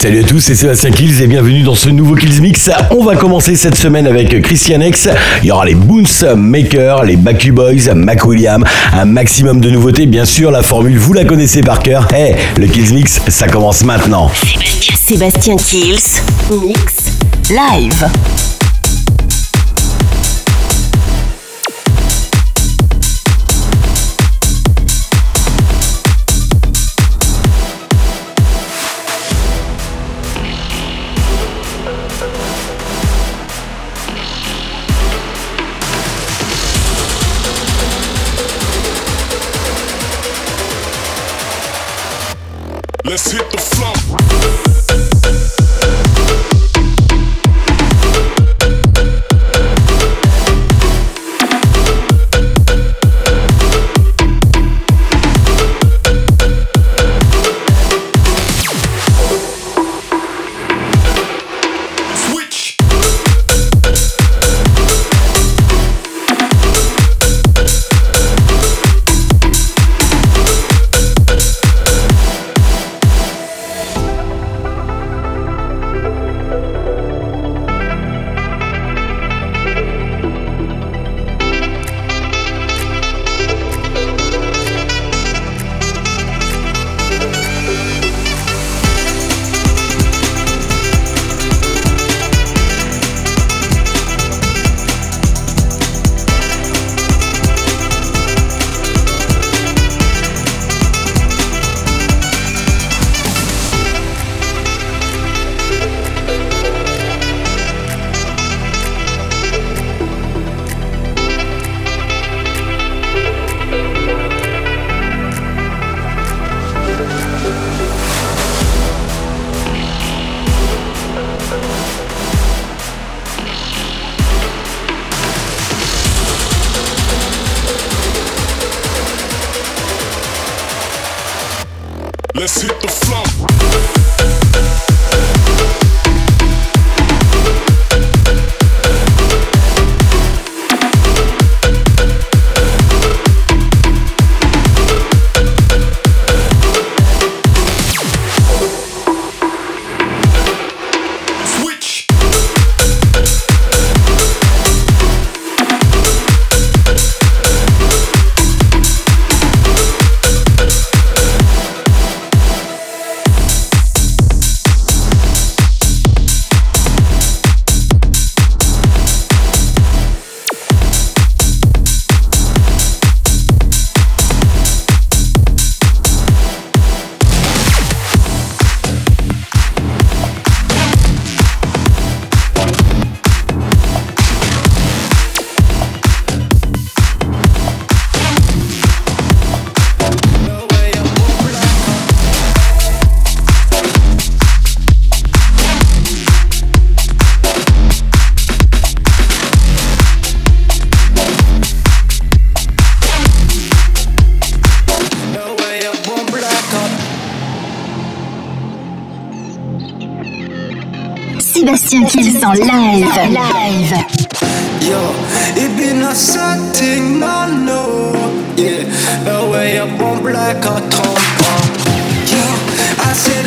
Salut à tous, c'est Sébastien Kills et bienvenue dans ce nouveau Kills Mix. On va commencer cette semaine avec Christian X. Il y aura les Boons Maker, les Baku Boys, Mac William, un maximum de nouveautés. Bien sûr, la formule, vous la connaissez par cœur. Hey, le Kills Mix, ça commence maintenant. Sébastien Kills. Mix. Live. Let's hit the floor. Sébastien Kills en live. Live. Yo, it been a setting, no, no. Yeah, the way black or trompe. Yo, I said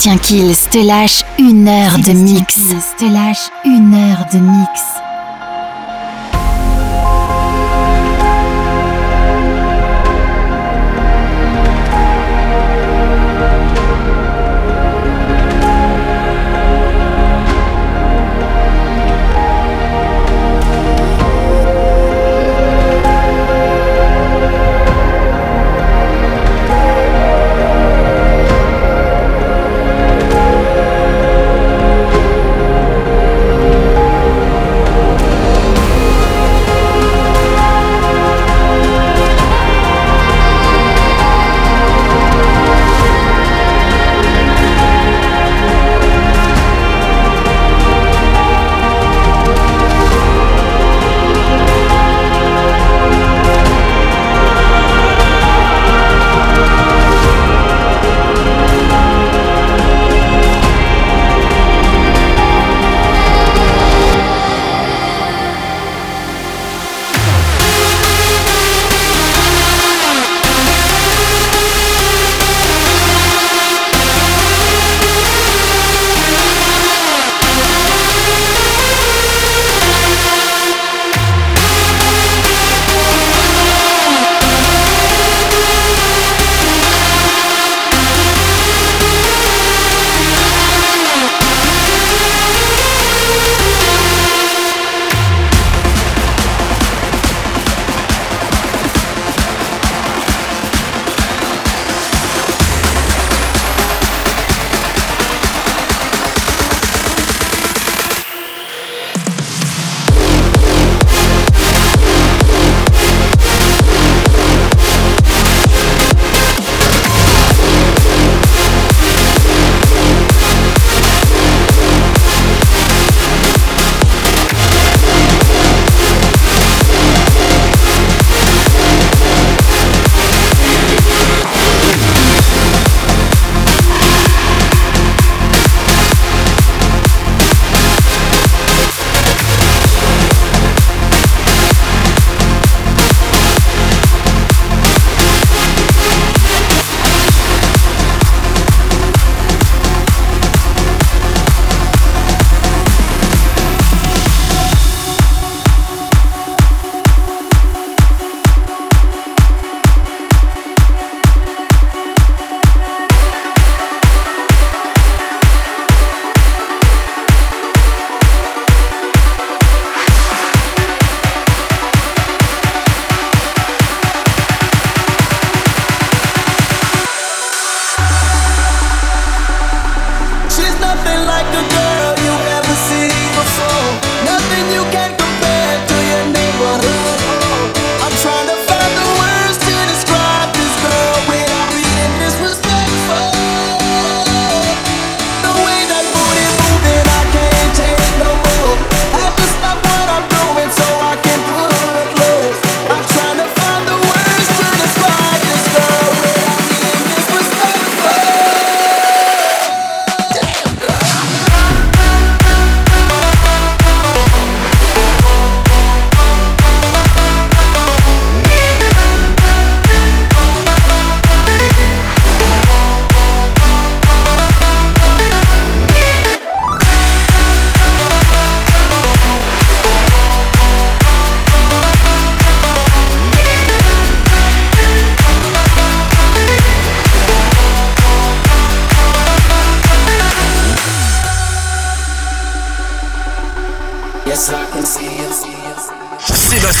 Sébastien Kills te lâche une heure de mix. Te lâche une heure de mix.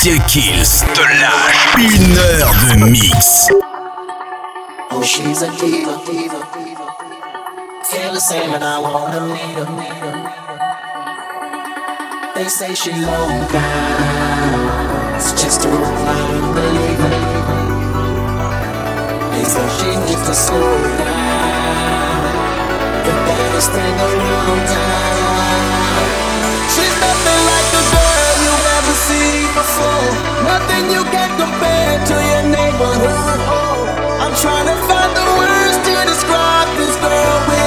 Sébastien Kills te lâche une heure de mix. Oh, she's a diva. Feel the same and I wanna meet her. They say she low down. It's just a I don't. They say she needs to down. The baddest thing around town. She's the Nothing you can compare to your neighborhood. I'm trying to find the words to describe this girl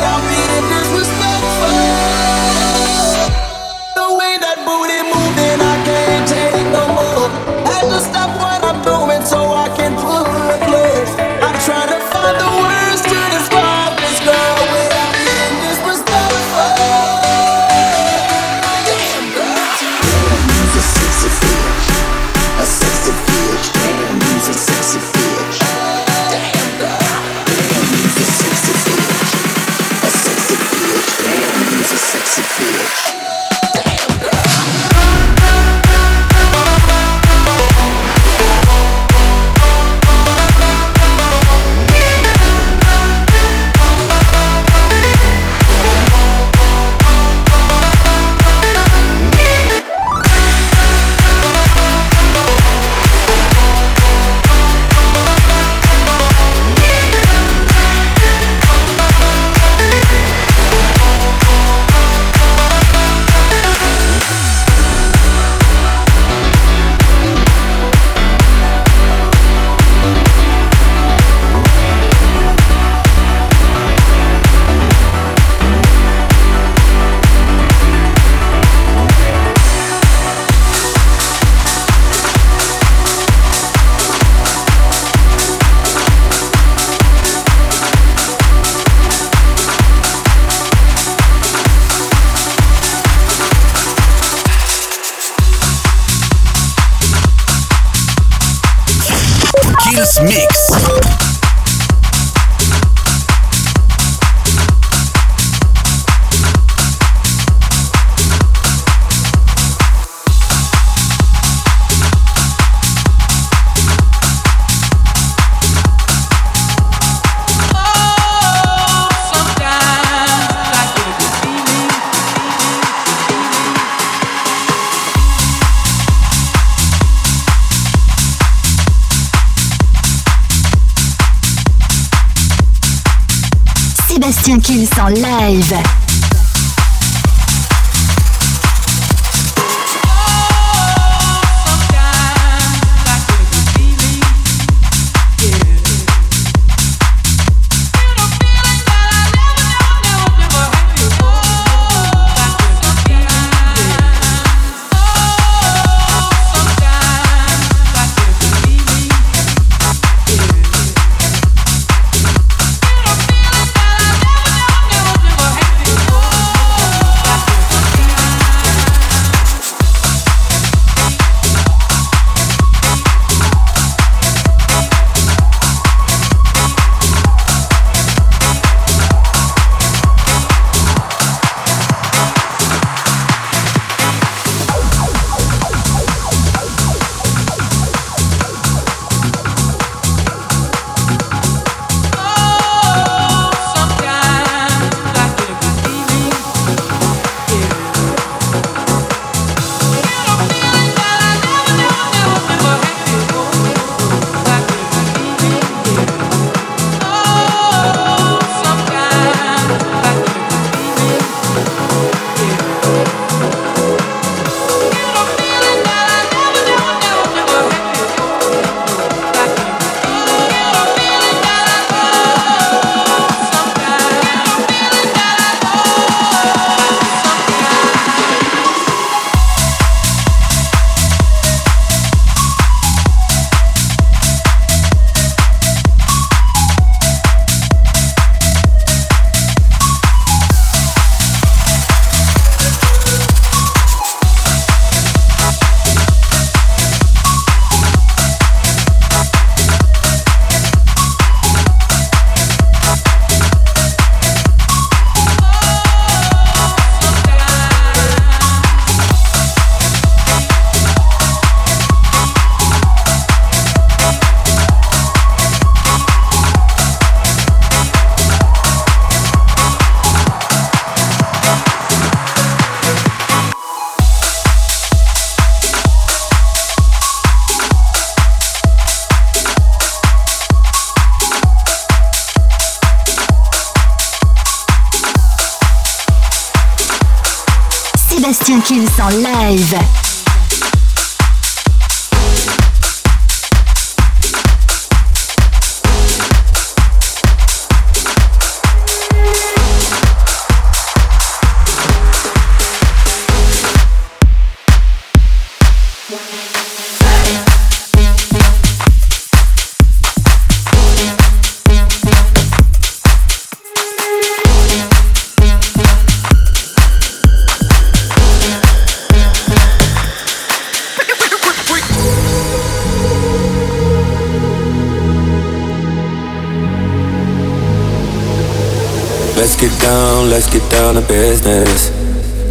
en live. Sébastien Kills en live. Down to business.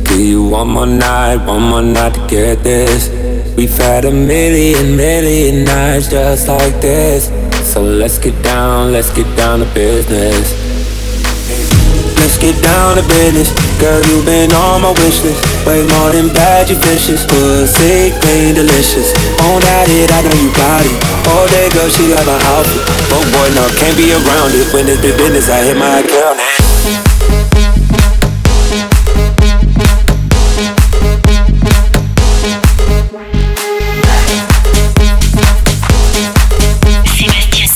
Give you one more night, one more night to get this. We've had a million, million nights just like this. So let's get down, let's get down to business. Let's get down to business. Girl, you've been on my wish list. Way more than bad, you vicious. Pussy clean, delicious. On that it, I know you got it. All day, girl, she got my outfit. Oh boy, no, can't be around it. When it's big business, I hit my account.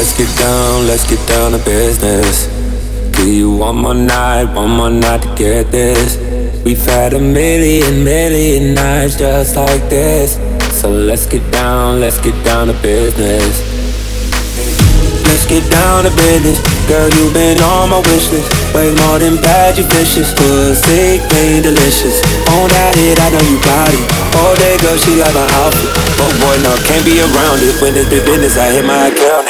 Let's get down, let's get down to business. Give you one more night, one more night to get this. We've had a million, million nights just like this. So let's get down, let's get down to business. Let's get down to business. Girl, you've been on my wish list. Way more than bad, you vicious. Pussy clean, delicious. On that it, I know you it. All day, girl, she got my outfit. But boy, no, can't be around it. When it's big business, I hit my account.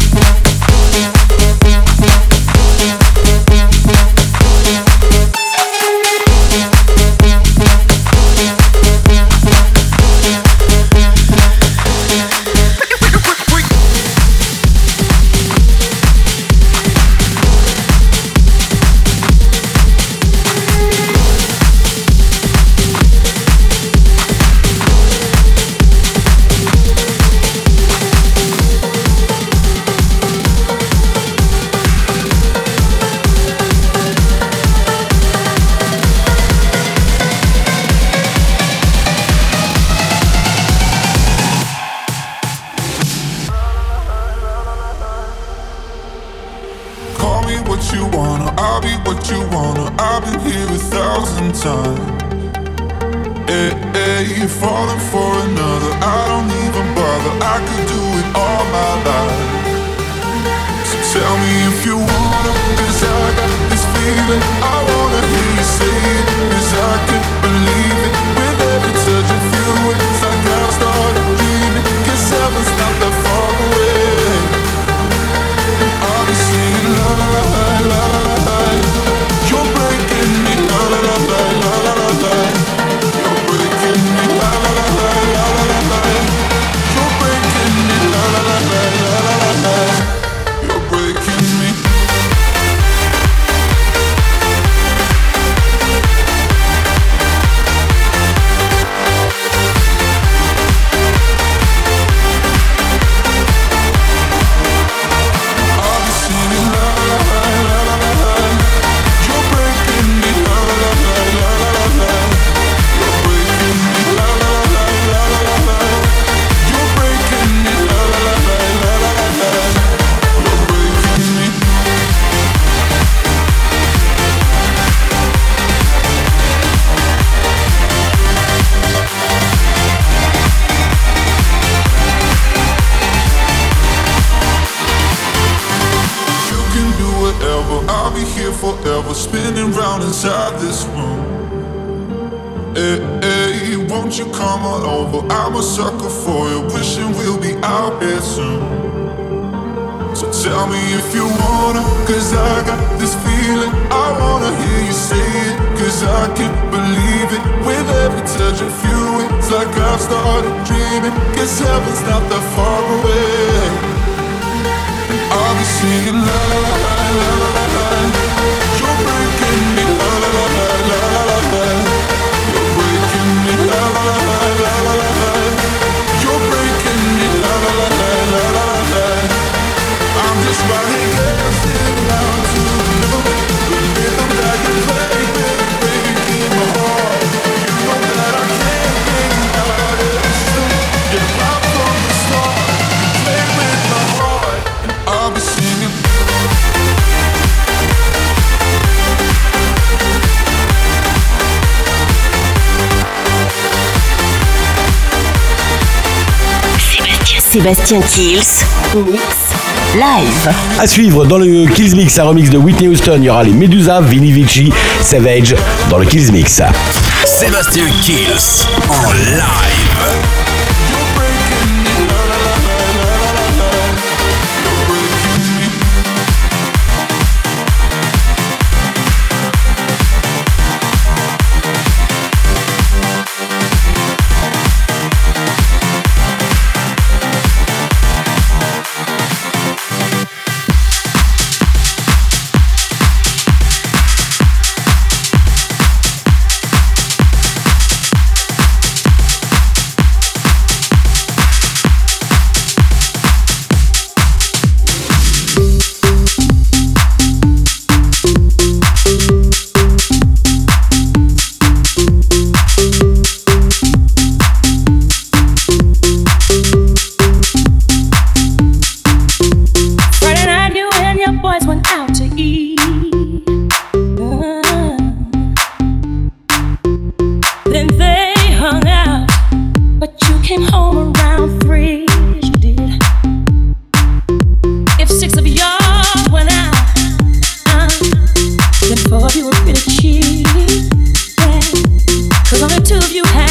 Sébastien Kills, mix. live. À suivre dans le Kills Mix, un remix de Whitney Houston. Il y aura les Medusa, Vinny Vici, Savage dans le Kills Mix. Sébastien Kills en live. the two of you have.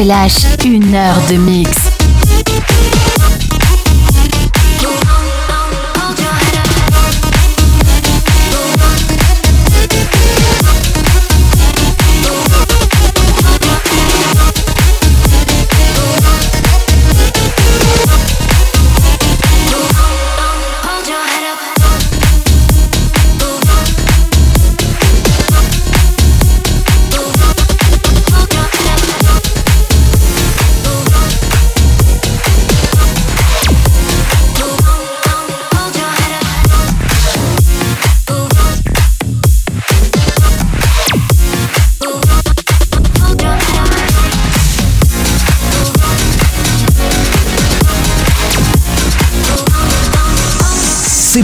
te lâche une heure de mix.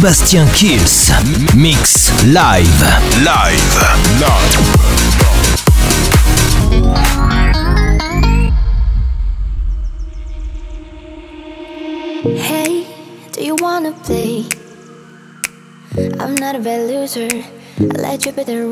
Sébastien Kills. Mix live. Live. Live. Hey, do you wanna play? I'm not a bad loser. I let you be the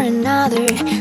another.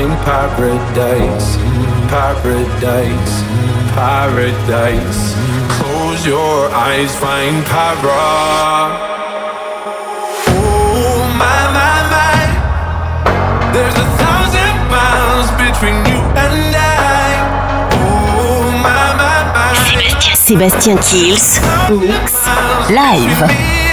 find paradise, paradise, paradise. Close your eyes, find para. Oh my my my, there's a thousand miles between you and I. Oh my my my, Sébastien Kills, mix live.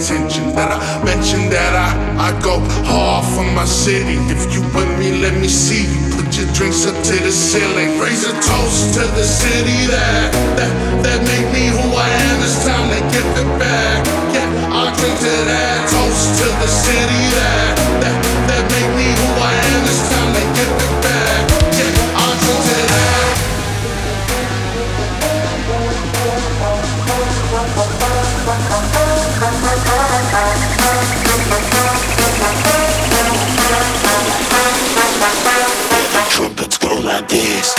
Attention that I mentioned that I, I go hard for my city. If you with me, let me see you. Put your drinks up to the ceiling. Raise a toast to the city that that that made me who I am. It's time to give it back. Yeah, I'll drink to that. Toast to the city that that like this.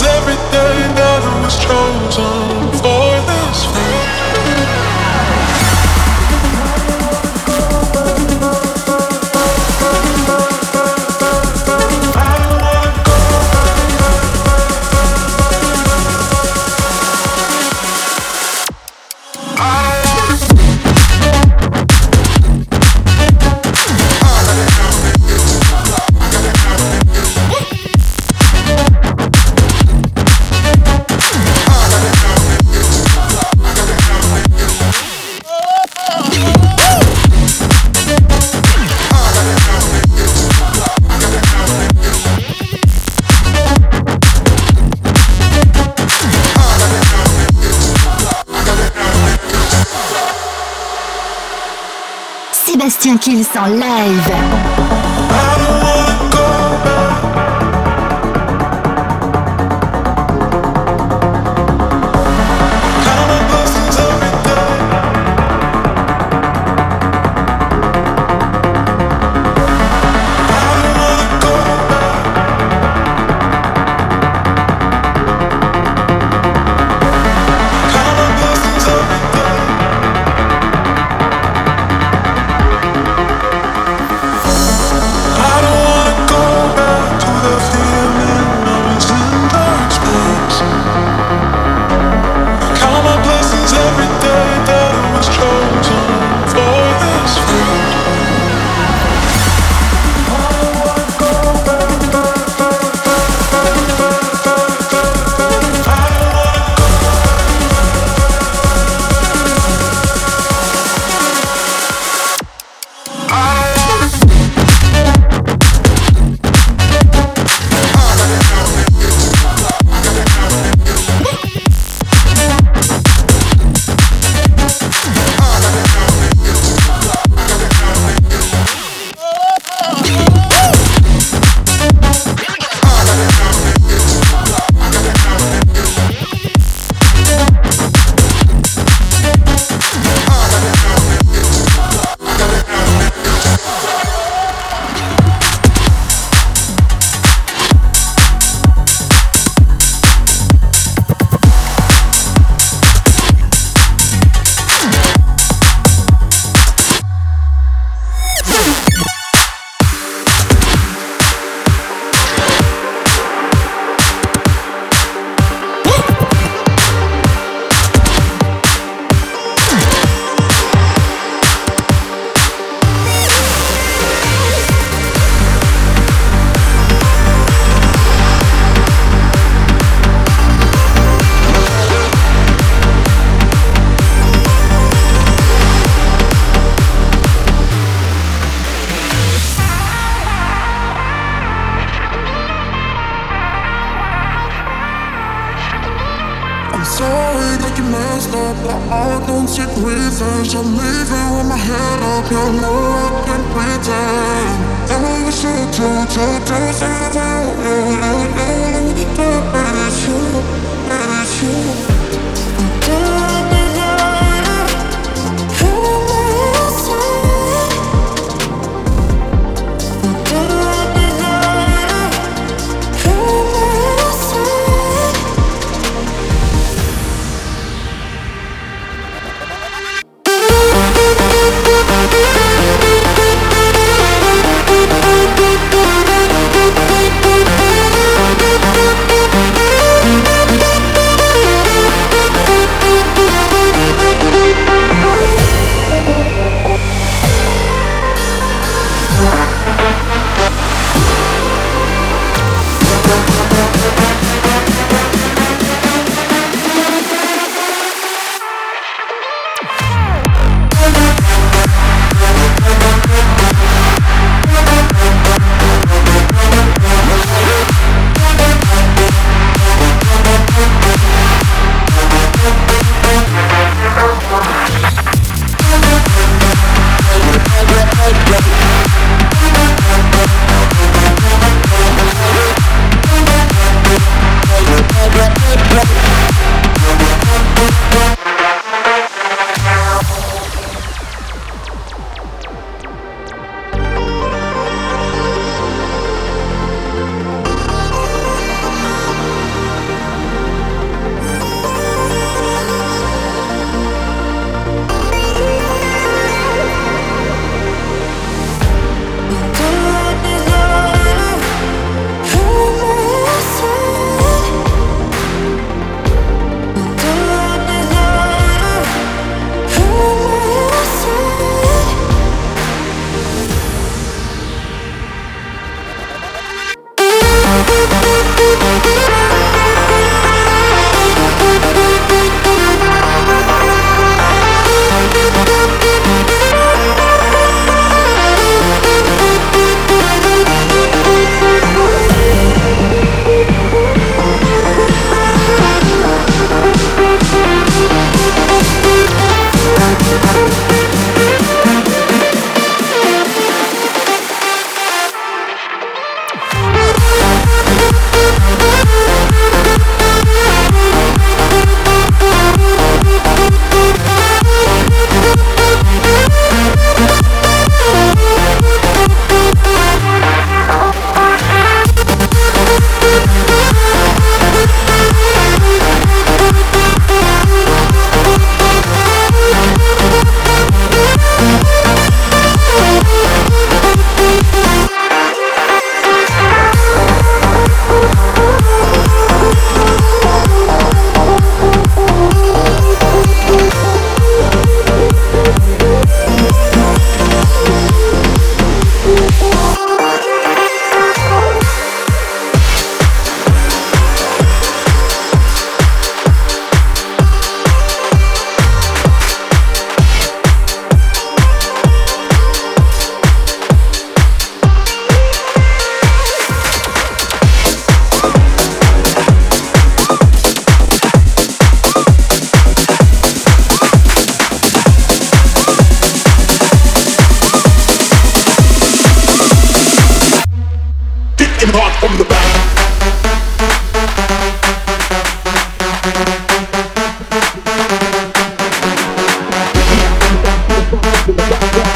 Blessings live.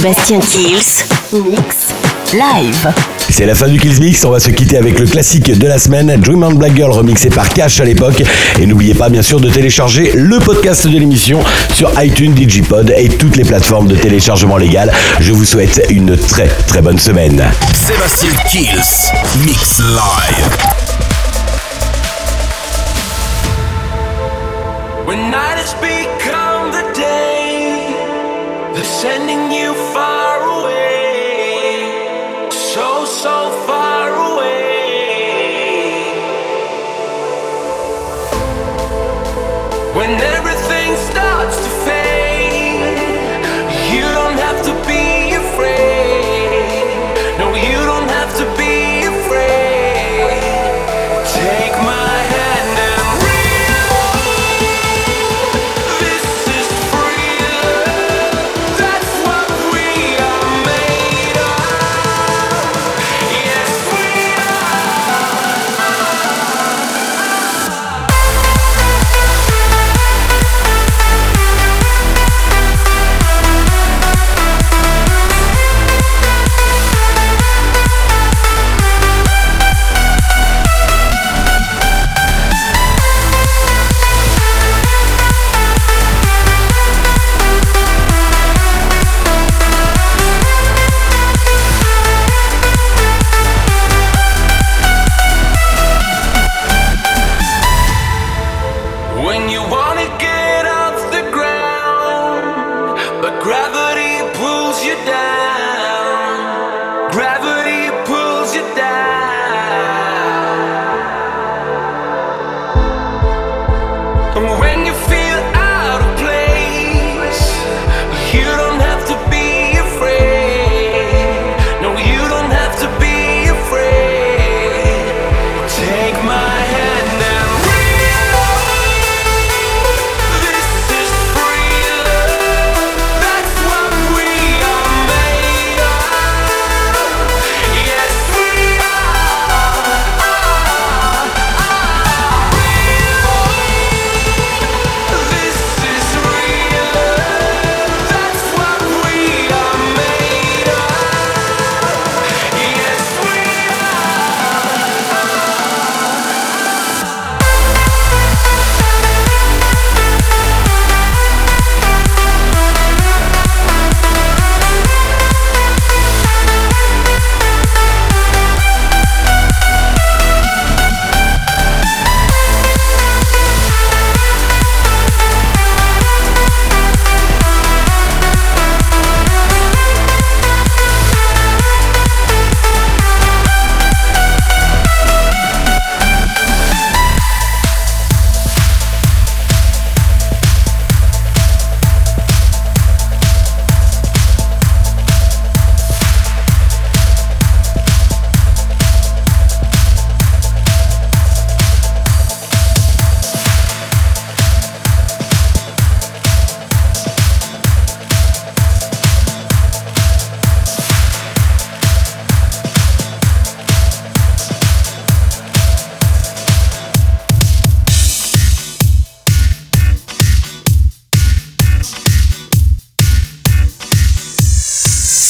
Sébastien Kills, mix live. C'est la fin du Kills Mix, on va se quitter avec le classique de la semaine, Dream on Black Girl remixé par Cash à l'époque. Et n'oubliez pas bien sûr de télécharger le podcast de l'émission sur iTunes, Digipod et toutes les plateformes de téléchargement légal. Je vous souhaite une très très bonne semaine. Sébastien Kills, Mix Live. When night has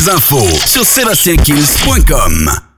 les infos sur sébastienkills.com.